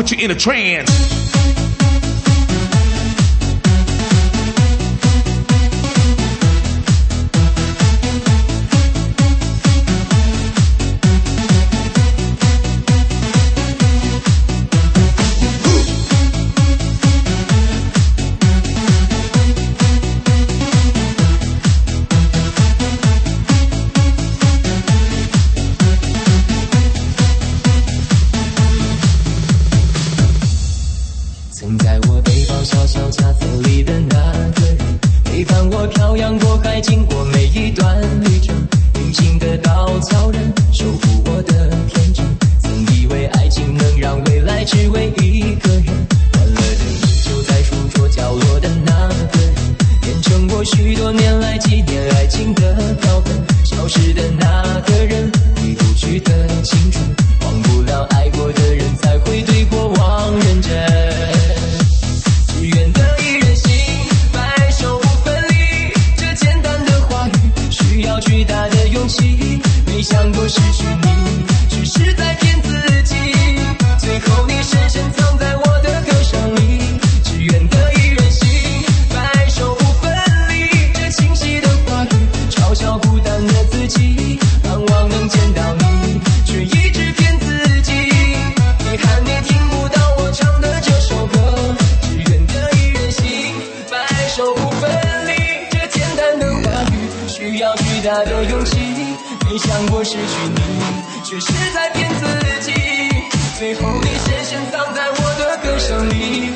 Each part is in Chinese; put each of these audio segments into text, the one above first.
put you in a trance. 要巨大的勇气没想过失去你却是在骗自己。最后你深深藏在我的歌声里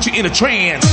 put you in a trance.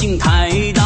心太大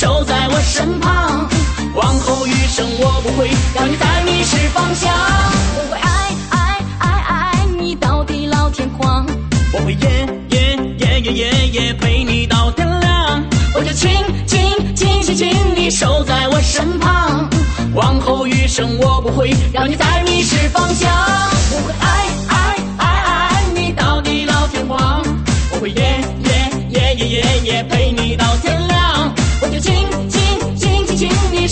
守在我身旁。往后余生我不会让你再迷失方向。我会爱爱爱爱你到地老天荒。我会夜夜夜夜夜夜陪你到天亮。我就亲亲亲亲亲你守在我身旁。往后余生我不会让你再迷失方向。我会爱爱爱爱你到地老天荒。我会夜夜夜夜夜夜陪你到天亮。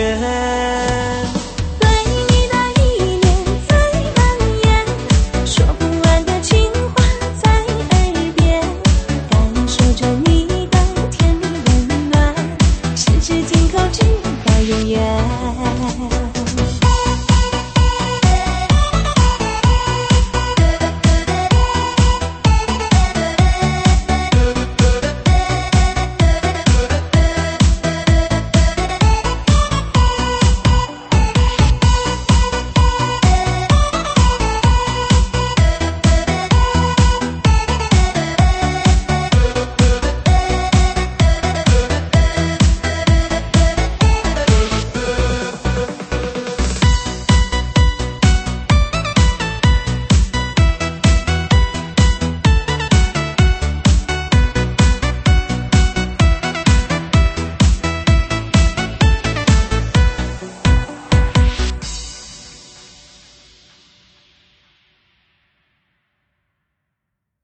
爱